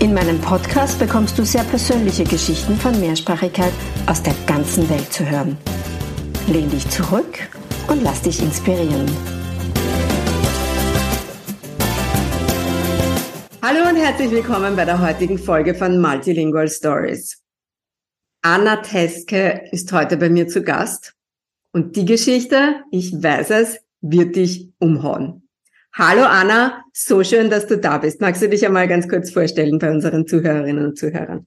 In meinem Podcast bekommst du sehr persönliche Geschichten von Mehrsprachigkeit aus der ganzen Welt zu hören. Lehn dich zurück und lass dich inspirieren. Hallo und herzlich willkommen bei der heutigen Folge von Multilingual Stories. Anna Teske ist heute bei mir zu Gast und die Geschichte, ich weiß es, wird dich umhauen. Hallo Anna, so schön, dass du da bist. Magst du dich einmal ganz kurz vorstellen bei unseren Zuhörerinnen und Zuhörern?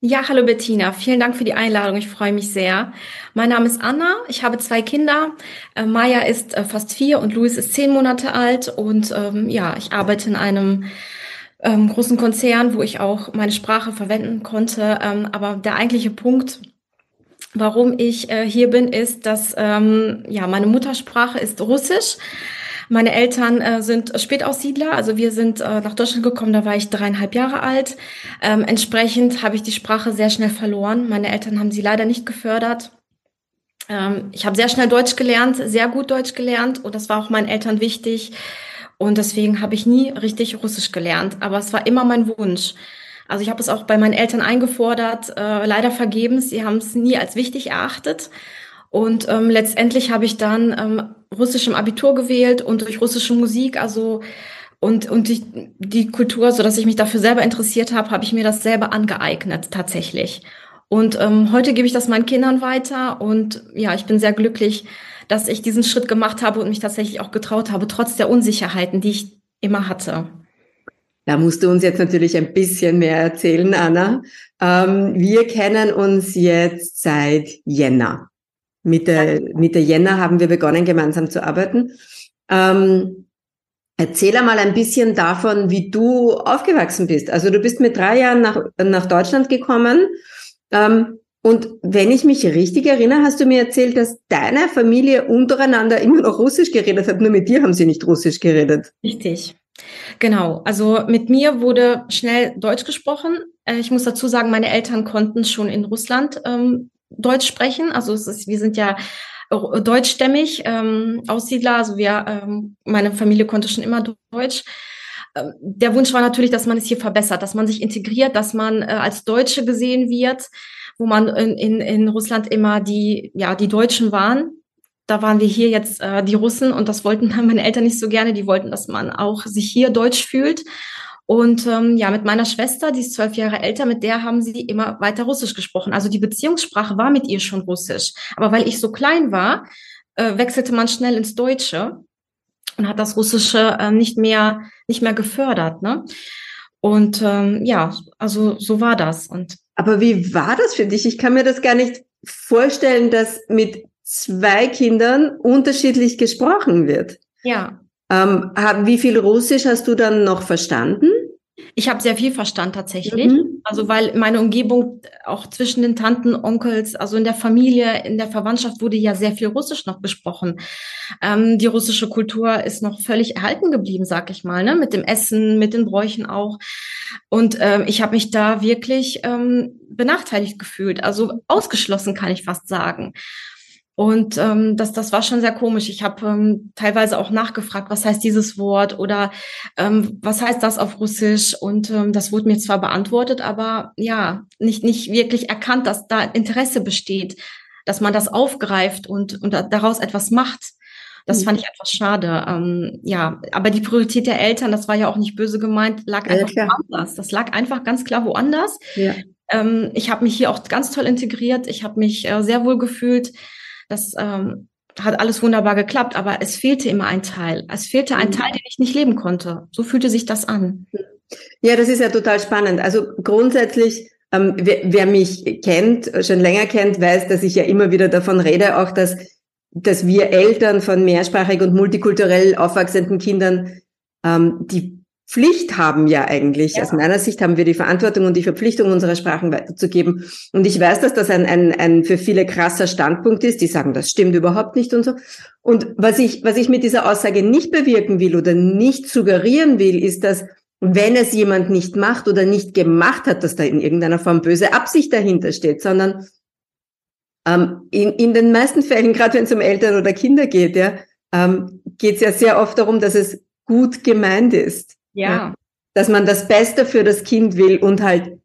Ja, hallo Bettina. Vielen Dank für die Einladung. Ich freue mich sehr. Mein Name ist Anna. Ich habe zwei Kinder. Äh, Maya ist äh, fast vier und Luis ist zehn Monate alt. Und ähm, ja, ich arbeite in einem ähm, großen Konzern, wo ich auch meine Sprache verwenden konnte. Ähm, aber der eigentliche Punkt, warum ich äh, hier bin, ist, dass ähm, ja meine Muttersprache ist Russisch. Meine Eltern äh, sind Spätaussiedler, also wir sind äh, nach Deutschland gekommen, da war ich dreieinhalb Jahre alt. Ähm, entsprechend habe ich die Sprache sehr schnell verloren. Meine Eltern haben sie leider nicht gefördert. Ähm, ich habe sehr schnell Deutsch gelernt, sehr gut Deutsch gelernt und das war auch meinen Eltern wichtig. Und deswegen habe ich nie richtig Russisch gelernt, aber es war immer mein Wunsch. Also ich habe es auch bei meinen Eltern eingefordert, äh, leider vergebens. Sie haben es nie als wichtig erachtet. Und ähm, letztendlich habe ich dann ähm, Russisch im Abitur gewählt und durch russische Musik, also und, und die, die Kultur, so dass ich mich dafür selber interessiert habe, habe ich mir das selber angeeignet, tatsächlich. Und ähm, heute gebe ich das meinen Kindern weiter und ja, ich bin sehr glücklich, dass ich diesen Schritt gemacht habe und mich tatsächlich auch getraut habe, trotz der Unsicherheiten, die ich immer hatte. Da musst du uns jetzt natürlich ein bisschen mehr erzählen, Anna. Ähm, wir kennen uns jetzt seit Jänner. Mitte, Mitte Jänner haben wir begonnen, gemeinsam zu arbeiten. Ähm, erzähl einmal ein bisschen davon, wie du aufgewachsen bist. Also du bist mit drei Jahren nach, nach Deutschland gekommen. Ähm, und wenn ich mich richtig erinnere, hast du mir erzählt, dass deine Familie untereinander immer noch Russisch geredet hat. Nur mit dir haben sie nicht Russisch geredet. Richtig. Genau, also mit mir wurde schnell Deutsch gesprochen. Äh, ich muss dazu sagen, meine Eltern konnten schon in Russland ähm, Deutsch sprechen. Also es ist, wir sind ja deutschstämmig, ähm, Aussiedler. Also wir, ähm, meine Familie konnte schon immer Deutsch. Ähm, der Wunsch war natürlich, dass man es hier verbessert, dass man sich integriert, dass man äh, als Deutsche gesehen wird, wo man in, in, in Russland immer die, ja, die Deutschen waren. Da waren wir hier jetzt äh, die Russen und das wollten meine Eltern nicht so gerne. Die wollten, dass man auch sich hier deutsch fühlt. Und ähm, ja, mit meiner Schwester, die ist zwölf Jahre älter, mit der haben sie immer weiter Russisch gesprochen. Also die Beziehungssprache war mit ihr schon Russisch. Aber weil ich so klein war, äh, wechselte man schnell ins Deutsche und hat das Russische äh, nicht mehr nicht mehr gefördert. Ne? Und ähm, ja, also so war das. Und aber wie war das für dich? Ich kann mir das gar nicht vorstellen, dass mit zwei Kindern unterschiedlich gesprochen wird. Ja. Ähm, wie viel Russisch hast du dann noch verstanden? Ich habe sehr viel verstanden tatsächlich. Mhm. Also weil meine Umgebung auch zwischen den Tanten, Onkels, also in der Familie, in der Verwandtschaft wurde ja sehr viel Russisch noch gesprochen. Ähm, die russische Kultur ist noch völlig erhalten geblieben, sag ich mal, ne? mit dem Essen, mit den Bräuchen auch. Und ähm, ich habe mich da wirklich ähm, benachteiligt gefühlt, also ausgeschlossen kann ich fast sagen. Und ähm, das, das war schon sehr komisch. Ich habe ähm, teilweise auch nachgefragt, was heißt dieses Wort oder ähm, was heißt das auf Russisch? Und ähm, das wurde mir zwar beantwortet, aber ja, nicht, nicht wirklich erkannt, dass da Interesse besteht, dass man das aufgreift und, und daraus etwas macht. Das mhm. fand ich etwas schade. Ähm, ja, aber die Priorität der Eltern, das war ja auch nicht böse gemeint, lag einfach ja, woanders. Das lag einfach ganz klar woanders. Ja. Ähm, ich habe mich hier auch ganz toll integriert. Ich habe mich äh, sehr wohl gefühlt. Das ähm, hat alles wunderbar geklappt, aber es fehlte immer ein Teil. Es fehlte ein mhm. Teil, den ich nicht leben konnte. So fühlte sich das an. Ja, das ist ja total spannend. Also grundsätzlich, ähm, wer, wer mich kennt, schon länger kennt, weiß, dass ich ja immer wieder davon rede, auch dass, dass wir Eltern von mehrsprachig und multikulturell aufwachsenden Kindern, ähm, die Pflicht haben ja eigentlich. Ja. Aus meiner Sicht haben wir die Verantwortung und die Verpflichtung, unsere Sprachen weiterzugeben. Und ich weiß, dass das ein, ein, ein für viele krasser Standpunkt ist. Die sagen, das stimmt überhaupt nicht und so. Und was ich, was ich mit dieser Aussage nicht bewirken will oder nicht suggerieren will, ist, dass wenn es jemand nicht macht oder nicht gemacht hat, dass da in irgendeiner Form böse Absicht dahinter steht, sondern ähm, in, in den meisten Fällen, gerade wenn es um Eltern oder Kinder geht, ja, ähm, geht es ja sehr oft darum, dass es gut gemeint ist. Ja. Dass man das Beste für das Kind will und halt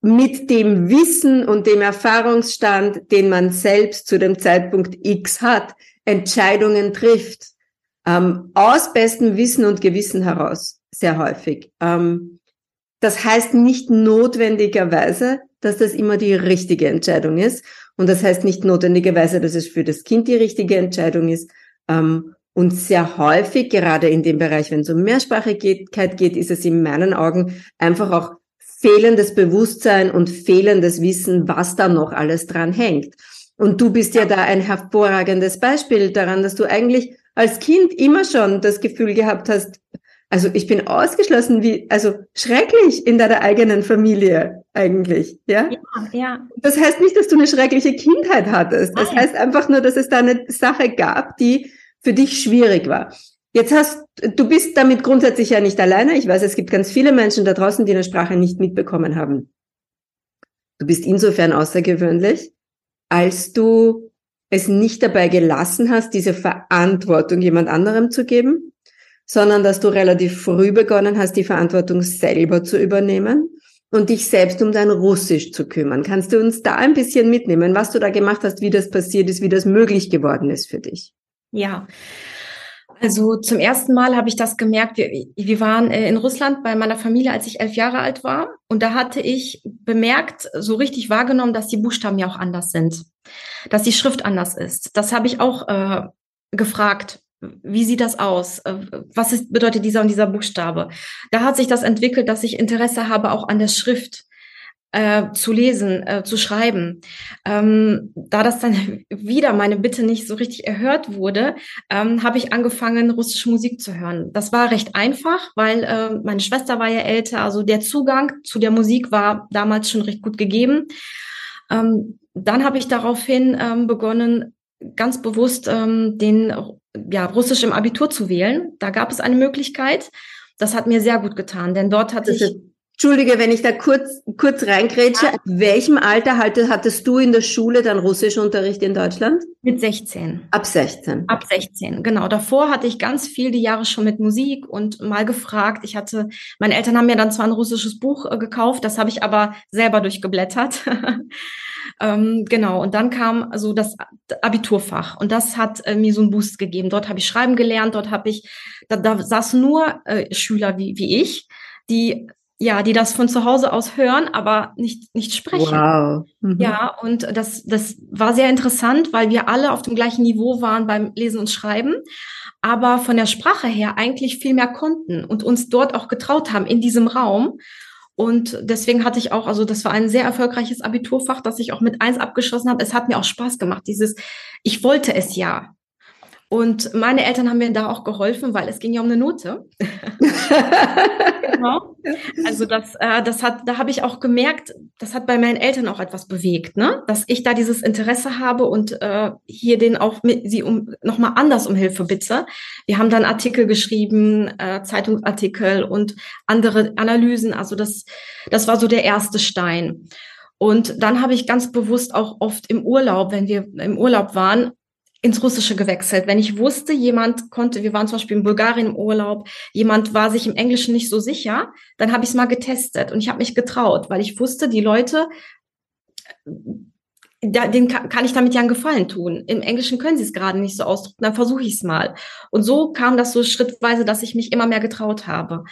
mit dem Wissen und dem Erfahrungsstand, den man selbst zu dem Zeitpunkt X hat, Entscheidungen trifft. Ähm, aus bestem Wissen und Gewissen heraus, sehr häufig. Ähm, das heißt nicht notwendigerweise, dass das immer die richtige Entscheidung ist. Und das heißt nicht notwendigerweise, dass es für das Kind die richtige Entscheidung ist. Ähm, und sehr häufig, gerade in dem Bereich, wenn es um Mehrsprachigkeit geht, ist es in meinen Augen einfach auch fehlendes Bewusstsein und fehlendes Wissen, was da noch alles dran hängt. Und du bist ja da ein hervorragendes Beispiel daran, dass du eigentlich als Kind immer schon das Gefühl gehabt hast, also ich bin ausgeschlossen, wie, also schrecklich in deiner eigenen Familie eigentlich, ja? Ja, ja. Das heißt nicht, dass du eine schreckliche Kindheit hattest. Das Nein. heißt einfach nur, dass es da eine Sache gab, die für dich schwierig war. Jetzt hast, du bist damit grundsätzlich ja nicht alleine. Ich weiß, es gibt ganz viele Menschen da draußen, die eine Sprache nicht mitbekommen haben. Du bist insofern außergewöhnlich, als du es nicht dabei gelassen hast, diese Verantwortung jemand anderem zu geben, sondern dass du relativ früh begonnen hast, die Verantwortung selber zu übernehmen und dich selbst um dein Russisch zu kümmern. Kannst du uns da ein bisschen mitnehmen, was du da gemacht hast, wie das passiert ist, wie das möglich geworden ist für dich? Ja. Also zum ersten Mal habe ich das gemerkt. Wir, wir waren äh, in Russland bei meiner Familie, als ich elf Jahre alt war. Und da hatte ich bemerkt, so richtig wahrgenommen, dass die Buchstaben ja auch anders sind, dass die Schrift anders ist. Das habe ich auch äh, gefragt. Wie sieht das aus? Äh, was ist, bedeutet dieser und dieser Buchstabe? Da hat sich das entwickelt, dass ich Interesse habe auch an der Schrift äh, zu lesen, äh, zu schreiben. Ähm, da das dann wieder meine Bitte nicht so richtig erhört wurde, ähm, habe ich angefangen, russische Musik zu hören. Das war recht einfach, weil äh, meine Schwester war ja älter, also der Zugang zu der Musik war damals schon recht gut gegeben. Ähm, dann habe ich daraufhin ähm, begonnen, ganz bewusst ähm, den ja, Russisch im Abitur zu wählen. Da gab es eine Möglichkeit. Das hat mir sehr gut getan, denn dort hatte ich Entschuldige, wenn ich da kurz, kurz reingrätsche. Ja. Ab welchem Alter hattest du in der Schule dann Russischunterricht in Deutschland? Mit 16. Ab 16. Ab 16, genau. Davor hatte ich ganz viel die Jahre schon mit Musik und mal gefragt. Ich hatte, meine Eltern haben mir dann zwar ein russisches Buch äh, gekauft, das habe ich aber selber durchgeblättert. ähm, genau. Und dann kam so das Abiturfach und das hat äh, mir so einen Boost gegeben. Dort habe ich schreiben gelernt, dort habe ich, da, da saßen nur äh, Schüler wie, wie ich, die ja, die das von zu Hause aus hören, aber nicht, nicht sprechen. Wow. Mhm. Ja, und das, das war sehr interessant, weil wir alle auf dem gleichen Niveau waren beim Lesen und Schreiben, aber von der Sprache her eigentlich viel mehr konnten und uns dort auch getraut haben in diesem Raum. Und deswegen hatte ich auch, also das war ein sehr erfolgreiches Abiturfach, das ich auch mit eins abgeschlossen habe. Es hat mir auch Spaß gemacht, dieses, ich wollte es ja. Und meine Eltern haben mir da auch geholfen, weil es ging ja um eine Note. genau. Also das, äh, das hat, da habe ich auch gemerkt, das hat bei meinen Eltern auch etwas bewegt, ne? Dass ich da dieses Interesse habe und äh, hier den auch mit sie um nochmal anders um Hilfe bitte. Wir haben dann Artikel geschrieben, äh, Zeitungsartikel und andere Analysen. Also das, das war so der erste Stein. Und dann habe ich ganz bewusst auch oft im Urlaub, wenn wir im Urlaub waren, ins Russische gewechselt. Wenn ich wusste, jemand konnte, wir waren zum Beispiel in Bulgarien im Urlaub, jemand war sich im Englischen nicht so sicher, dann habe ich es mal getestet und ich habe mich getraut, weil ich wusste, die Leute, da, den kann, kann ich damit ja einen Gefallen tun. Im Englischen können sie es gerade nicht so ausdrücken, dann versuche ich es mal. Und so kam das so schrittweise, dass ich mich immer mehr getraut habe.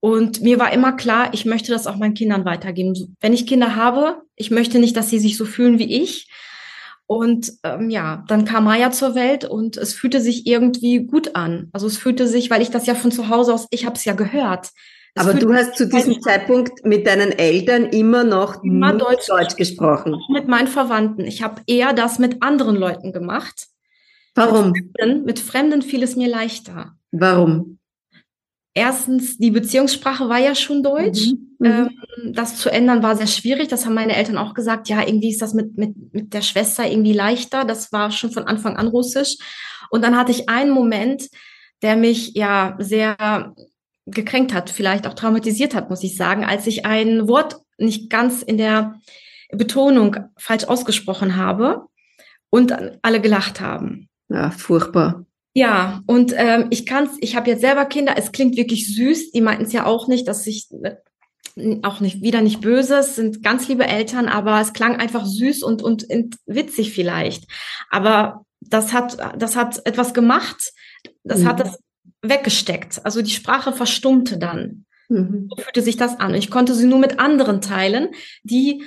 Und mir war immer klar, ich möchte das auch meinen Kindern weitergeben. Wenn ich Kinder habe, ich möchte nicht, dass sie sich so fühlen wie ich, und ähm, ja, dann kam Maya zur Welt und es fühlte sich irgendwie gut an. Also es fühlte sich, weil ich das ja von zu Hause aus, ich habe es ja gehört. Es Aber du hast zu diesem Zeitpunkt mit deinen Eltern immer noch immer Deutsch, Deutsch gesprochen. Mit meinen Verwandten. Ich habe eher das mit anderen Leuten gemacht. Warum? Mit Fremden, mit Fremden fiel es mir leichter. Warum? Erstens, die Beziehungssprache war ja schon Deutsch. Mhm. Mhm. Ähm, das zu ändern war sehr schwierig. Das haben meine Eltern auch gesagt. Ja, irgendwie ist das mit, mit, mit der Schwester irgendwie leichter. Das war schon von Anfang an Russisch. Und dann hatte ich einen Moment, der mich ja sehr gekränkt hat, vielleicht auch traumatisiert hat, muss ich sagen, als ich ein Wort nicht ganz in der Betonung falsch ausgesprochen habe und alle gelacht haben. Ja, furchtbar. Ja, und ähm, ich kann's, ich habe jetzt selber Kinder, es klingt wirklich süß, die meinten es ja auch nicht, dass ich äh, auch nicht wieder nicht böse, es sind ganz liebe Eltern, aber es klang einfach süß und, und, und witzig vielleicht. Aber das hat, das hat etwas gemacht, das mhm. hat das weggesteckt. Also die Sprache verstummte dann. Mhm. So fühlte sich das an. Ich konnte sie nur mit anderen teilen, die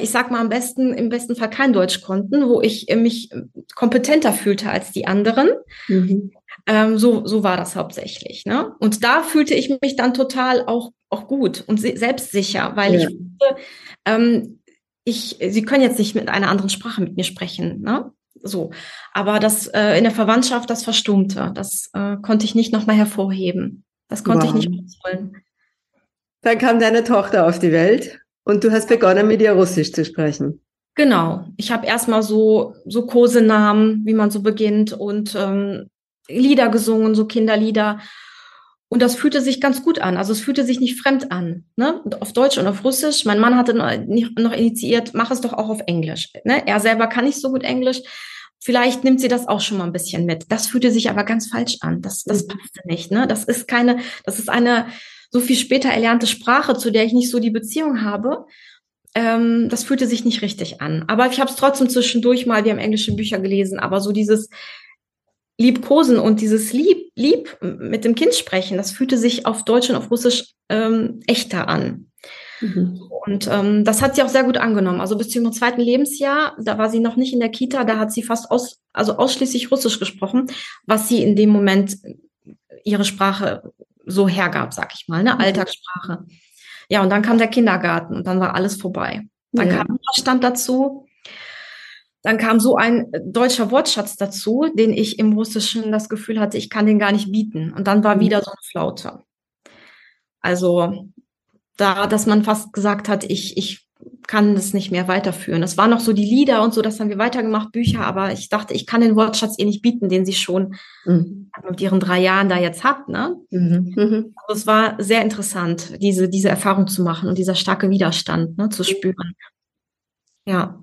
ich sag mal am besten, im besten Fall kein Deutsch konnten, wo ich äh, mich kompetenter fühlte als die anderen. Mhm. Ähm, so, so war das hauptsächlich. Ne? Und da fühlte ich mich dann total auch, auch gut und selbstsicher, weil ja. ich wusste, ähm, ich, sie können jetzt nicht mit einer anderen Sprache mit mir sprechen. Ne? So. Aber das äh, in der Verwandtschaft, das verstummte. Das äh, konnte ich nicht nochmal hervorheben. Das konnte wow. ich nicht rausholen. Dann kam deine Tochter auf die Welt. Und du hast begonnen, mit ihr Russisch zu sprechen. Genau. Ich habe erstmal so, so Kosenamen, wie man so beginnt, und ähm, Lieder gesungen, so Kinderlieder. Und das fühlte sich ganz gut an. Also es fühlte sich nicht fremd an. Ne? Auf Deutsch und auf Russisch. Mein Mann hatte noch initiiert, mach es doch auch auf Englisch. Ne? Er selber kann nicht so gut Englisch. Vielleicht nimmt sie das auch schon mal ein bisschen mit. Das fühlte sich aber ganz falsch an. Das, das mhm. passte nicht. Ne? Das ist keine, das ist eine so viel später erlernte Sprache, zu der ich nicht so die Beziehung habe. Ähm, das fühlte sich nicht richtig an. Aber ich habe es trotzdem zwischendurch mal, wir haben englische Bücher gelesen, aber so dieses Liebkosen und dieses Lieb, Lieb mit dem Kind sprechen, das fühlte sich auf Deutsch und auf Russisch ähm, echter an. Mhm. Und ähm, das hat sie auch sehr gut angenommen. Also bis zu ihrem zweiten Lebensjahr, da war sie noch nicht in der Kita, da hat sie fast aus, also ausschließlich Russisch gesprochen, was sie in dem Moment ihre Sprache so hergab, sag ich mal, ne? Mhm. Alltagssprache. Ja, und dann kam der Kindergarten und dann war alles vorbei. Dann ja. kam Verstand dazu. Dann kam so ein deutscher Wortschatz dazu, den ich im Russischen das Gefühl hatte, ich kann den gar nicht bieten. Und dann war mhm. wieder so eine Flaute. Also da, dass man fast gesagt hat, ich, ich kann das nicht mehr weiterführen. Es waren noch so die Lieder und so, das haben wir weitergemacht, Bücher, aber ich dachte, ich kann den Wortschatz ihr nicht bieten, den sie schon mhm. mit ihren drei Jahren da jetzt hat. Ne? Mhm. Mhm. Also es war sehr interessant, diese, diese Erfahrung zu machen und dieser starke Widerstand ne, zu spüren. Ja.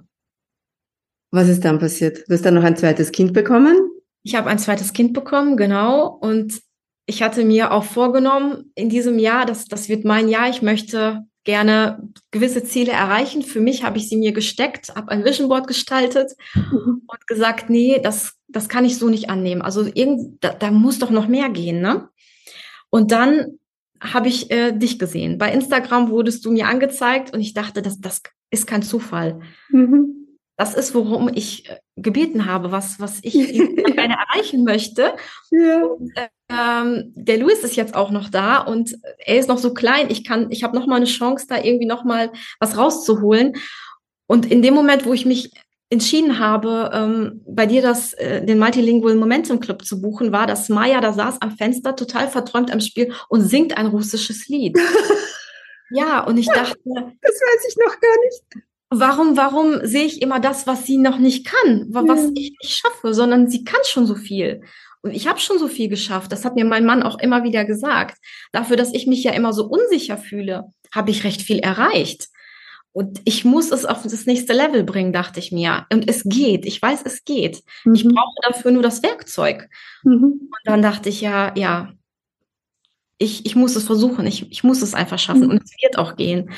Was ist dann passiert? Du hast dann noch ein zweites Kind bekommen? Ich habe ein zweites Kind bekommen, genau. Und ich hatte mir auch vorgenommen in diesem Jahr, dass das wird mein Jahr, ich möchte gerne gewisse Ziele erreichen. Für mich habe ich sie mir gesteckt, habe ein Vision Board gestaltet mhm. und gesagt, nee, das, das kann ich so nicht annehmen. Also irgend, da, da muss doch noch mehr gehen, ne? Und dann habe ich äh, dich gesehen. Bei Instagram wurdest du mir angezeigt und ich dachte, das, das ist kein Zufall. Mhm. Das ist, worum ich äh, gebeten habe, was, was ich gerne erreichen möchte. Ja. Und, ähm, der Louis ist jetzt auch noch da und er ist noch so klein. Ich kann, ich habe noch mal eine Chance, da irgendwie noch mal was rauszuholen. Und in dem Moment, wo ich mich entschieden habe, ähm, bei dir das, äh, den Multilingual Momentum Club zu buchen, war, dass Maya da saß am Fenster, total verträumt am Spiel und singt ein russisches Lied. ja, und ich dachte, das weiß ich noch gar nicht warum, warum sehe ich immer das, was sie noch nicht kann, was mhm. ich nicht schaffe, sondern sie kann schon so viel. Und ich habe schon so viel geschafft. Das hat mir mein Mann auch immer wieder gesagt. Dafür, dass ich mich ja immer so unsicher fühle, habe ich recht viel erreicht. Und ich muss es auf das nächste Level bringen, dachte ich mir. Und es geht. Ich weiß, es geht. Mhm. Ich brauche dafür nur das Werkzeug. Mhm. Und dann dachte ich ja, ja, ich, ich muss es versuchen. Ich, ich muss es einfach schaffen. Mhm. Und es wird auch gehen.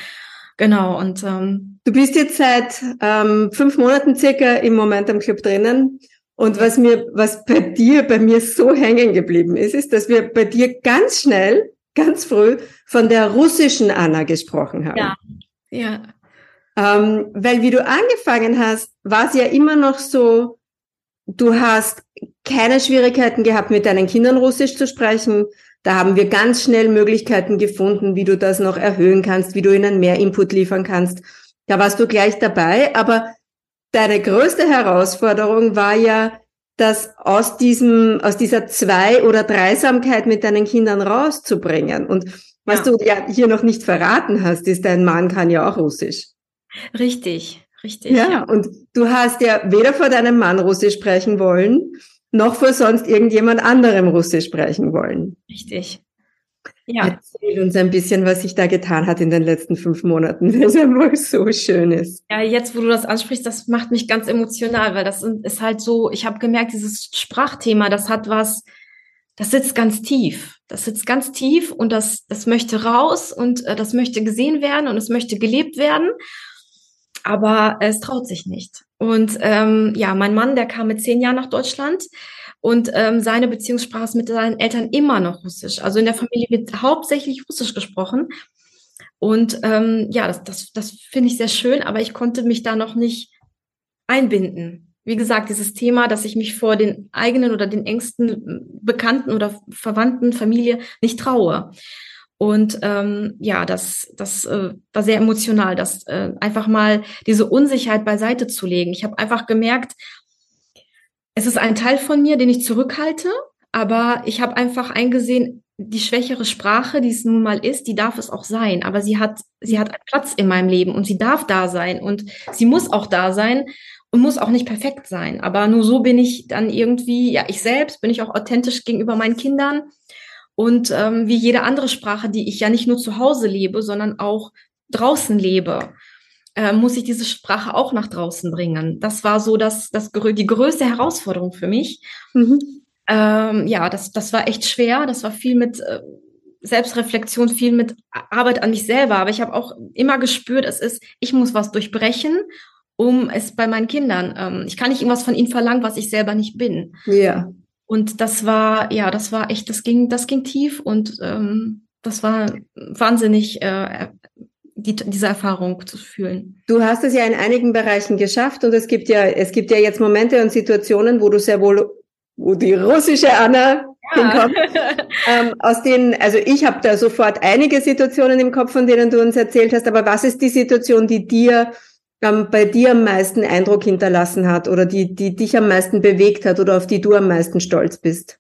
Genau. Und ähm, du bist jetzt seit ähm, fünf Monaten circa im Moment am Club drinnen. Und was mir, was bei dir, bei mir so hängen geblieben ist, ist, dass wir bei dir ganz schnell, ganz früh von der russischen Anna gesprochen haben. Ja. Ja. Ähm, weil wie du angefangen hast, war es ja immer noch so, du hast keine Schwierigkeiten gehabt, mit deinen Kindern Russisch zu sprechen. Da haben wir ganz schnell Möglichkeiten gefunden, wie du das noch erhöhen kannst, wie du ihnen mehr Input liefern kannst. Da warst du gleich dabei, aber deine größte Herausforderung war ja, das aus diesem, aus dieser Zwei- oder Dreisamkeit mit deinen Kindern rauszubringen. Und was ja. du ja hier noch nicht verraten hast, ist, dein Mann kann ja auch Russisch. Richtig, richtig. Ja, ja, und du hast ja weder vor deinem Mann Russisch sprechen wollen, noch vor sonst irgendjemand anderem Russisch sprechen wollen. Richtig. Ja. Erzähl uns ein bisschen, was sich da getan hat in den letzten fünf Monaten, weil es einfach so schön ist. Ja, jetzt, wo du das ansprichst, das macht mich ganz emotional, weil das ist halt so, ich habe gemerkt, dieses Sprachthema, das hat was, das sitzt ganz tief. Das sitzt ganz tief und das, das möchte raus und äh, das möchte gesehen werden und es möchte gelebt werden. Aber es traut sich nicht. Und ähm, ja, mein Mann, der kam mit zehn Jahren nach Deutschland und ähm, seine Beziehungssprache ist mit seinen Eltern immer noch Russisch. Also in der Familie wird hauptsächlich Russisch gesprochen. Und ähm, ja, das, das, das finde ich sehr schön, aber ich konnte mich da noch nicht einbinden. Wie gesagt, dieses Thema, dass ich mich vor den eigenen oder den engsten Bekannten oder Verwandten, Familie nicht traue. Und ähm, ja, das, das äh, war sehr emotional, das äh, einfach mal diese Unsicherheit beiseite zu legen. Ich habe einfach gemerkt, es ist ein Teil von mir, den ich zurückhalte, aber ich habe einfach eingesehen, die schwächere Sprache, die es nun mal ist, die darf es auch sein. Aber sie hat, sie hat einen Platz in meinem Leben und sie darf da sein und sie muss auch da sein und muss auch nicht perfekt sein. Aber nur so bin ich dann irgendwie, ja, ich selbst bin ich auch authentisch gegenüber meinen Kindern und ähm, wie jede andere Sprache, die ich ja nicht nur zu Hause lebe, sondern auch draußen lebe äh, muss ich diese Sprache auch nach draußen bringen. Das war so das, das, die größte Herausforderung für mich. Mhm. Ähm, ja, das, das war echt schwer. Das war viel mit äh, Selbstreflexion, viel mit Arbeit an mich selber. Aber ich habe auch immer gespürt, es ist, ich muss was durchbrechen, um es bei meinen Kindern. Ähm, ich kann nicht irgendwas von ihnen verlangen, was ich selber nicht bin. Ja. Und das war, ja, das war echt, das ging, das ging tief und ähm, das war wahnsinnig äh, die, diese Erfahrung zu fühlen. Du hast es ja in einigen Bereichen geschafft und es gibt ja, es gibt ja jetzt Momente und Situationen, wo du sehr wohl, wo die russische Anna ja. ähm, aus denen, also ich habe da sofort einige Situationen im Kopf, von denen du uns erzählt hast, aber was ist die Situation, die dir ähm, bei dir am meisten Eindruck hinterlassen hat oder die, die dich am meisten bewegt hat oder auf die du am meisten stolz bist?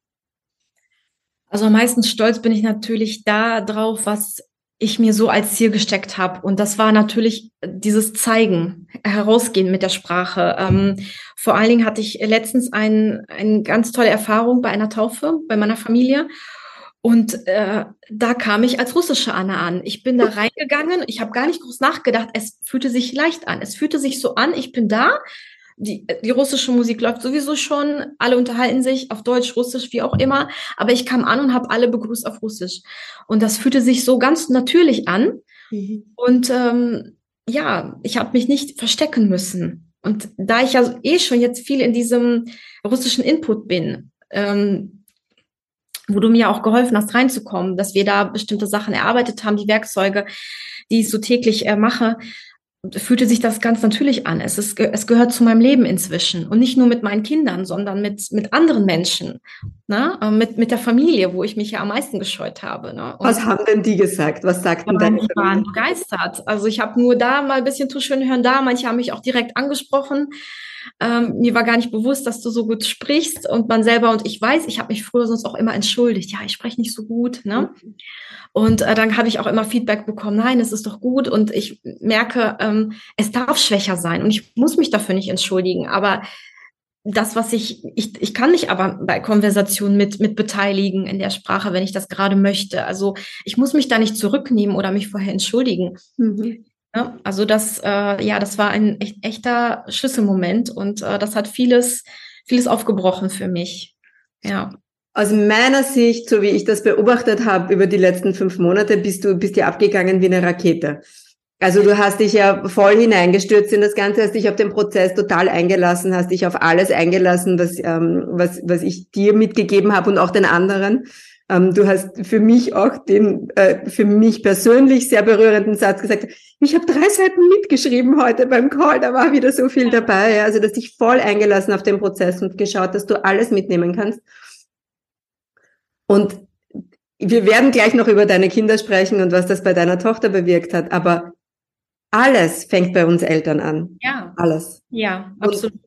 Also am meisten stolz bin ich natürlich da drauf, was ich mir so als Ziel gesteckt habe. Und das war natürlich dieses Zeigen, herausgehen mit der Sprache. Ähm, vor allen Dingen hatte ich letztens ein, eine ganz tolle Erfahrung bei einer Taufe bei meiner Familie. Und äh, da kam ich als russische Anne an. Ich bin da reingegangen, ich habe gar nicht groß nachgedacht. Es fühlte sich leicht an. Es fühlte sich so an, ich bin da, die, die russische Musik läuft sowieso schon, alle unterhalten sich auf Deutsch, Russisch, wie auch immer, aber ich kam an und habe alle begrüßt auf Russisch. Und das fühlte sich so ganz natürlich an. Mhm. Und ähm, ja, ich habe mich nicht verstecken müssen. Und da ich ja eh schon jetzt viel in diesem russischen Input bin, ähm, wo du mir auch geholfen hast, reinzukommen, dass wir da bestimmte Sachen erarbeitet haben, die Werkzeuge, die ich so täglich äh, mache, fühlte sich das ganz natürlich an. Es, ist, es gehört zu meinem Leben inzwischen. Und nicht nur mit meinen Kindern, sondern mit, mit anderen Menschen. Ne? Äh, mit, mit der Familie, wo ich mich ja am meisten gescheut habe. Ne? Was haben denn die gesagt? Was sagten deine Die waren begeistert. Also ich habe nur da mal ein bisschen tuscheln hören da. Manche haben mich auch direkt angesprochen. Ähm, mir war gar nicht bewusst, dass du so gut sprichst und man selber und ich weiß, ich habe mich früher sonst auch immer entschuldigt. Ja, ich spreche nicht so gut. Ne? Mhm. Und äh, dann habe ich auch immer Feedback bekommen, nein, es ist doch gut. Und ich merke, ähm, es darf schwächer sein und ich muss mich dafür nicht entschuldigen. Aber das, was ich, ich, ich kann mich aber bei Konversationen mit, mit beteiligen in der Sprache, wenn ich das gerade möchte. Also ich muss mich da nicht zurücknehmen oder mich vorher entschuldigen. Mhm. Ja, also das, äh, ja, das war ein echt, echter Schlüsselmoment und äh, das hat vieles, vieles aufgebrochen für mich. Ja. Aus meiner Sicht, so wie ich das beobachtet habe über die letzten fünf Monate, bist du bist dir abgegangen wie eine Rakete. Also du hast dich ja voll hineingestürzt in das Ganze, hast dich auf den Prozess total eingelassen, hast dich auf alles eingelassen, was, ähm, was, was ich dir mitgegeben habe und auch den anderen. Ähm, du hast für mich auch den, äh, für mich persönlich sehr berührenden Satz gesagt, ich habe drei Seiten mitgeschrieben heute beim Call, da war wieder so viel dabei. Also du hast dich voll eingelassen auf den Prozess und geschaut, dass du alles mitnehmen kannst. Und wir werden gleich noch über deine Kinder sprechen und was das bei deiner Tochter bewirkt hat, aber alles fängt bei uns Eltern an. Ja. Alles. Ja, absolut.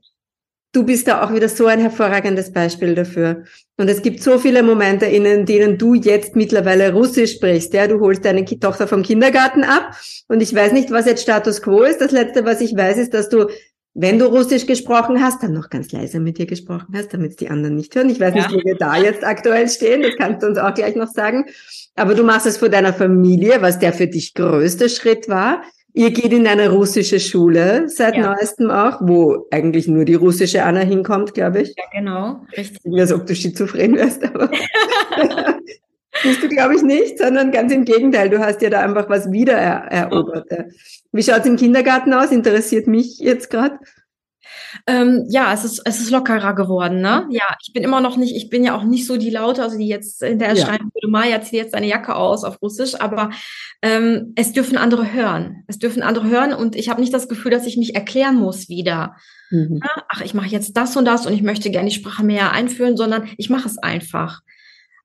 Du bist da auch wieder so ein hervorragendes Beispiel dafür. Und es gibt so viele Momente, in denen du jetzt mittlerweile Russisch sprichst. Ja, du holst deine Tochter vom Kindergarten ab. Und ich weiß nicht, was jetzt Status Quo ist. Das letzte, was ich weiß, ist, dass du wenn du Russisch gesprochen hast, dann noch ganz leise mit dir gesprochen hast, damit die anderen nicht hören. Ich weiß ja. nicht, wo wir da jetzt aktuell stehen, das kannst du uns auch gleich noch sagen. Aber du machst es vor deiner Familie, was der für dich größte Schritt war. Ihr geht in eine russische Schule seit ja. neuestem auch, wo eigentlich nur die russische Anna hinkommt, glaube ich. Ja, genau, richtig. Wie als ob du schizophren wärst, aber bist du, glaube ich, nicht, sondern ganz im Gegenteil. Du hast ja da einfach was wieder erobert. Wie schaut's im Kindergarten aus? Interessiert mich jetzt gerade. Ähm, ja, es ist, es ist lockerer geworden, ne? Ja, ich bin immer noch nicht, ich bin ja auch nicht so die Laute, also die jetzt in der ja. schreiben würde, Maja, zieh jetzt deine Jacke aus auf Russisch, aber ähm, es dürfen andere hören. Es dürfen andere hören und ich habe nicht das Gefühl, dass ich mich erklären muss wieder. Mhm. Ja, ach, ich mache jetzt das und das und ich möchte gerne die Sprache mehr einführen, sondern ich mache es einfach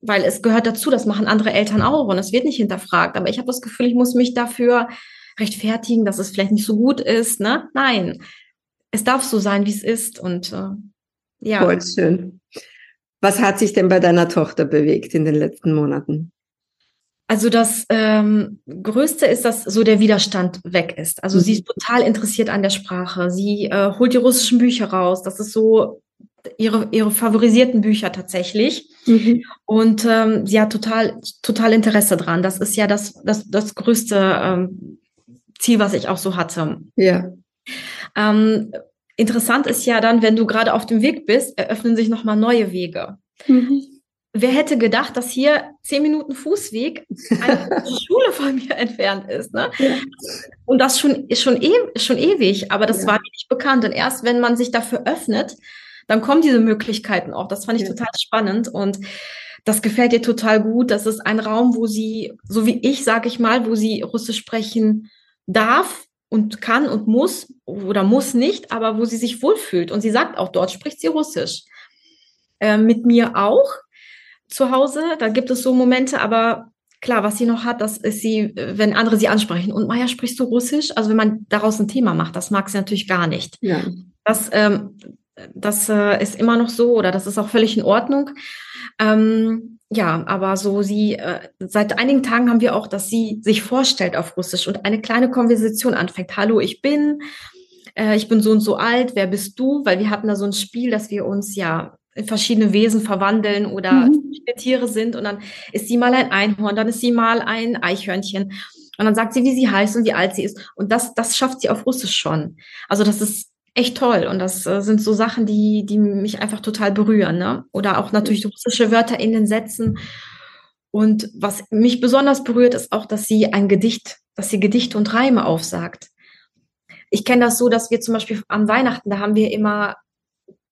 weil es gehört dazu, das machen andere Eltern auch und es wird nicht hinterfragt. Aber ich habe das Gefühl, ich muss mich dafür rechtfertigen, dass es vielleicht nicht so gut ist. Ne? Nein, es darf so sein, wie es ist. Und äh, ja. Voll schön. Was hat sich denn bei deiner Tochter bewegt in den letzten Monaten? Also das ähm, Größte ist, dass so der Widerstand weg ist. Also mhm. sie ist total interessiert an der Sprache. Sie äh, holt die russischen Bücher raus. Das ist so ihre, ihre favorisierten Bücher tatsächlich. Mhm. Und ähm, sie hat total, total Interesse dran. Das ist ja das, das, das größte ähm, Ziel, was ich auch so hatte. Ja. Ähm, interessant ist ja dann, wenn du gerade auf dem Weg bist, eröffnen sich nochmal neue Wege. Mhm. Wer hätte gedacht, dass hier zehn Minuten Fußweg eine Schule von mir entfernt ist, ne? Ja. Und das schon, schon, e schon ewig, aber das ja. war mir nicht bekannt. Und erst wenn man sich dafür öffnet, dann kommen diese Möglichkeiten auch. Das fand ich ja. total spannend und das gefällt ihr total gut. Das ist ein Raum, wo sie, so wie ich, sage ich mal, wo sie Russisch sprechen darf und kann und muss oder muss nicht, aber wo sie sich wohlfühlt. Und sie sagt auch, dort spricht sie Russisch. Äh, mit mir auch zu Hause. Da gibt es so Momente, aber klar, was sie noch hat, das ist sie, wenn andere sie ansprechen. Und Maja, sprichst du Russisch? Also wenn man daraus ein Thema macht, das mag sie natürlich gar nicht. Ja. Das, ähm, das äh, ist immer noch so oder das ist auch völlig in Ordnung. Ähm, ja, aber so sie, äh, seit einigen Tagen haben wir auch, dass sie sich vorstellt auf Russisch und eine kleine Konversation anfängt. Hallo, ich bin, äh, ich bin so und so alt, wer bist du? Weil wir hatten da so ein Spiel, dass wir uns ja in verschiedene Wesen verwandeln oder mhm. Tiere sind und dann ist sie mal ein Einhorn, dann ist sie mal ein Eichhörnchen. Und dann sagt sie, wie sie heißt und wie alt sie ist. Und das, das schafft sie auf Russisch schon. Also das ist echt toll. Und das äh, sind so Sachen, die, die mich einfach total berühren. Ne? Oder auch natürlich russische Wörter in den Sätzen. Und was mich besonders berührt, ist auch, dass sie ein Gedicht, dass sie Gedichte und Reime aufsagt. Ich kenne das so, dass wir zum Beispiel an Weihnachten, da haben wir immer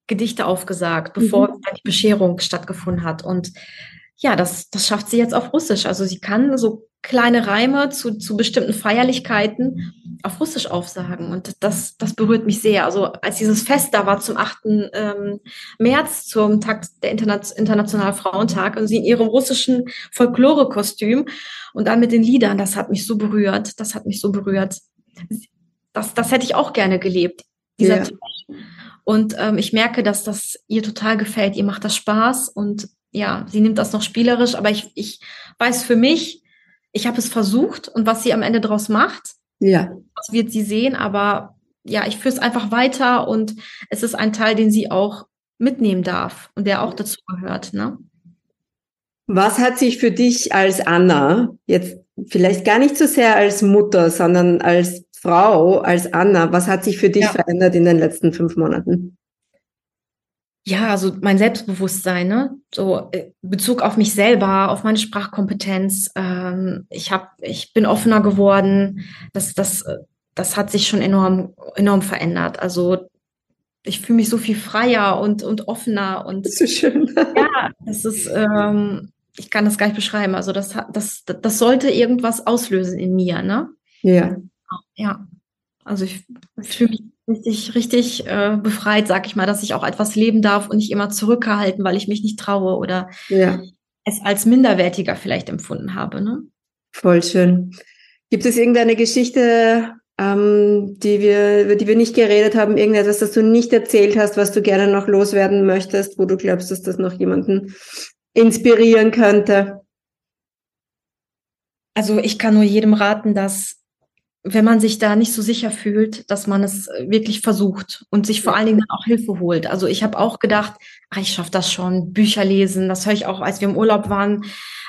Gedichte aufgesagt, bevor mhm. die Bescherung stattgefunden hat. Und ja, das, das schafft sie jetzt auf Russisch. Also sie kann so kleine Reime zu, zu bestimmten Feierlichkeiten auf Russisch aufsagen. Und das, das berührt mich sehr. Also als dieses Fest da war zum 8. Ähm, März, zum Tag der Interna Internationalen Frauentag, und sie in ihrem russischen Folklore-Kostüm und dann mit den Liedern, das hat mich so berührt. Das hat mich so berührt. Das, das hätte ich auch gerne gelebt, dieser ja. Und ähm, ich merke, dass das ihr total gefällt. Ihr macht das Spaß und ja, sie nimmt das noch spielerisch, aber ich, ich weiß für mich, ich habe es versucht und was sie am Ende draus macht, ja. das wird sie sehen, aber ja, ich führe es einfach weiter und es ist ein Teil, den sie auch mitnehmen darf und der auch dazu gehört. Ne? Was hat sich für dich als Anna, jetzt vielleicht gar nicht so sehr als Mutter, sondern als Frau, als Anna, was hat sich für dich ja. verändert in den letzten fünf Monaten? Ja, also mein Selbstbewusstsein, ne? So äh, Bezug auf mich selber, auf meine Sprachkompetenz. Ähm, ich habe, ich bin offener geworden. Das, das, äh, das hat sich schon enorm, enorm verändert. Also ich fühle mich so viel freier und und offener und das ist schön. ja, das ist, ähm, ich kann das gar nicht beschreiben. Also das, das, das sollte irgendwas auslösen in mir, ne? Ja. Ja. Also ich, ich fühle mich richtig, richtig äh, befreit, sag ich mal, dass ich auch etwas leben darf und nicht immer zurückgehalten, weil ich mich nicht traue oder ja. es als minderwertiger vielleicht empfunden habe. Ne? Voll schön. Gibt es irgendeine Geschichte ähm, die wir, über die wir nicht geredet haben, irgendetwas, das du nicht erzählt hast, was du gerne noch loswerden möchtest, wo du glaubst, dass das noch jemanden inspirieren könnte? Also ich kann nur jedem raten, dass wenn man sich da nicht so sicher fühlt, dass man es wirklich versucht und sich vor allen Dingen auch Hilfe holt. Also ich habe auch gedacht, ach, ich schaffe das schon, Bücher lesen. Das höre ich auch, als wir im Urlaub waren,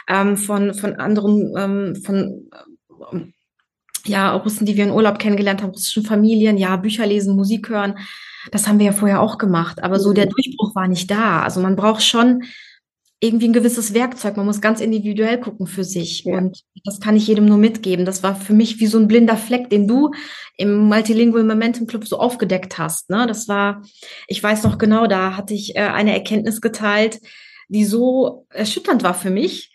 ähm, von, von anderen, ähm, von ähm, ja, Russen, die wir in Urlaub kennengelernt haben, russischen Familien, ja, Bücher lesen, Musik hören. Das haben wir ja vorher auch gemacht. Aber so der mhm. Durchbruch war nicht da. Also man braucht schon irgendwie ein gewisses Werkzeug. Man muss ganz individuell gucken für sich. Ja. Und das kann ich jedem nur mitgeben. Das war für mich wie so ein blinder Fleck, den du im Multilingual Momentum Club so aufgedeckt hast. Ne? Das war, ich weiß noch genau, da hatte ich äh, eine Erkenntnis geteilt, die so erschütternd war für mich.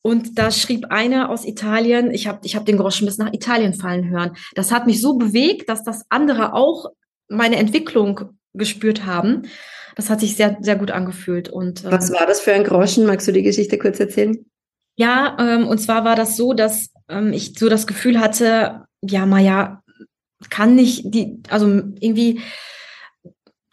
Und da schrieb eine aus Italien, ich habe ich hab den Groschen bis nach Italien fallen hören. Das hat mich so bewegt, dass das andere auch meine Entwicklung gespürt haben das hat sich sehr, sehr gut angefühlt. Und, ähm, Was war das für ein Groschen? Magst du die Geschichte kurz erzählen? Ja, ähm, und zwar war das so, dass ähm, ich so das Gefühl hatte, ja, Maja kann nicht die, also irgendwie,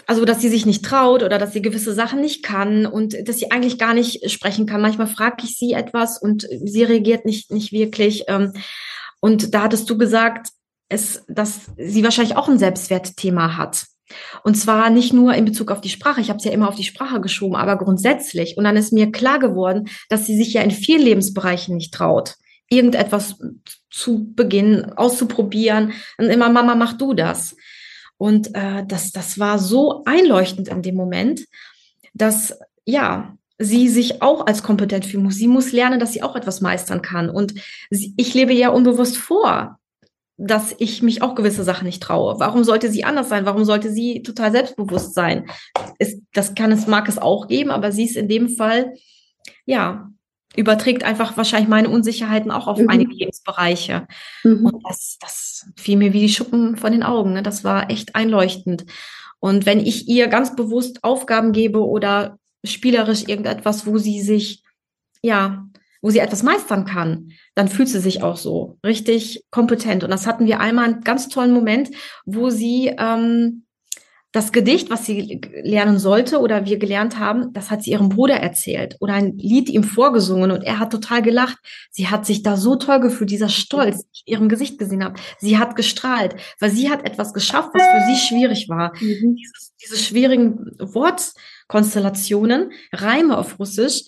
also dass sie sich nicht traut oder dass sie gewisse Sachen nicht kann und dass sie eigentlich gar nicht sprechen kann. Manchmal frage ich sie etwas und sie reagiert nicht, nicht wirklich. Ähm, und da hattest du gesagt, es, dass sie wahrscheinlich auch ein Selbstwertthema hat. Und zwar nicht nur in Bezug auf die Sprache, ich habe es ja immer auf die Sprache geschoben, aber grundsätzlich. Und dann ist mir klar geworden, dass sie sich ja in vielen Lebensbereichen nicht traut, irgendetwas zu beginnen, auszuprobieren. Und immer, Mama, mach du das. Und äh, das, das war so einleuchtend in dem Moment, dass ja, sie sich auch als kompetent fühlen muss. Sie muss lernen, dass sie auch etwas meistern kann. Und sie, ich lebe ja unbewusst vor, dass ich mich auch gewisse Sachen nicht traue. Warum sollte sie anders sein? Warum sollte sie total selbstbewusst sein? Ist, das kann es, mag es auch geben, aber sie ist in dem Fall, ja, überträgt einfach wahrscheinlich meine Unsicherheiten auch auf mhm. einige Lebensbereiche. Mhm. Und das, das fiel mir wie die Schuppen von den Augen. Ne? Das war echt einleuchtend. Und wenn ich ihr ganz bewusst Aufgaben gebe oder spielerisch irgendetwas, wo sie sich, ja, wo sie etwas meistern kann, dann fühlt sie sich auch so richtig kompetent. Und das hatten wir einmal einen ganz tollen Moment, wo sie ähm, das Gedicht, was sie lernen sollte oder wir gelernt haben, das hat sie ihrem Bruder erzählt oder ein Lied ihm vorgesungen und er hat total gelacht. Sie hat sich da so toll gefühlt, dieser Stolz, den ich in ihrem Gesicht gesehen habe. Sie hat gestrahlt, weil sie hat etwas geschafft, was für sie schwierig war. Mhm. Dieses, diese schwierigen Wortkonstellationen, Reime auf Russisch,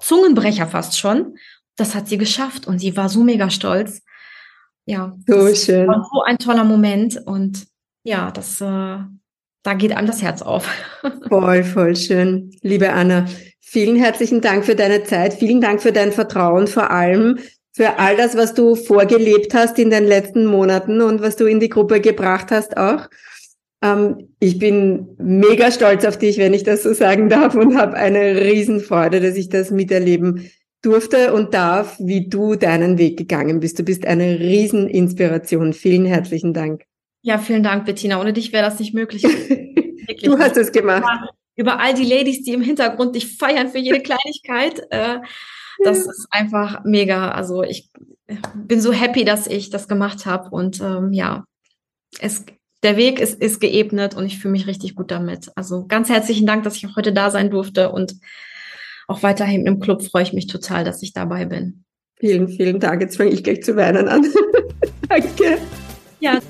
Zungenbrecher fast schon. Das hat sie geschafft und sie war so mega stolz. Ja, so schön. War so ein toller Moment und ja, das, äh, da geht einem das Herz auf. Voll, voll schön. Liebe Anna, vielen herzlichen Dank für deine Zeit. Vielen Dank für dein Vertrauen, vor allem für all das, was du vorgelebt hast in den letzten Monaten und was du in die Gruppe gebracht hast auch. Ähm, ich bin mega stolz auf dich, wenn ich das so sagen darf und habe eine Riesenfreude, dass ich das miterleben durfte und darf, wie du deinen Weg gegangen bist. Du bist eine Rieseninspiration. Vielen herzlichen Dank. Ja, vielen Dank, Bettina. Ohne dich wäre das nicht möglich. du hast es gemacht. Über all die Ladies, die im Hintergrund dich feiern für jede Kleinigkeit. Äh, das ist einfach mega. Also ich bin so happy, dass ich das gemacht habe. Und ähm, ja, es, der Weg ist, ist geebnet und ich fühle mich richtig gut damit. Also ganz herzlichen Dank, dass ich auch heute da sein durfte und auch weiterhin im Club freue ich mich total, dass ich dabei bin. Vielen, vielen Dank. Jetzt fange ich gleich zu weinen an. Danke. Ja.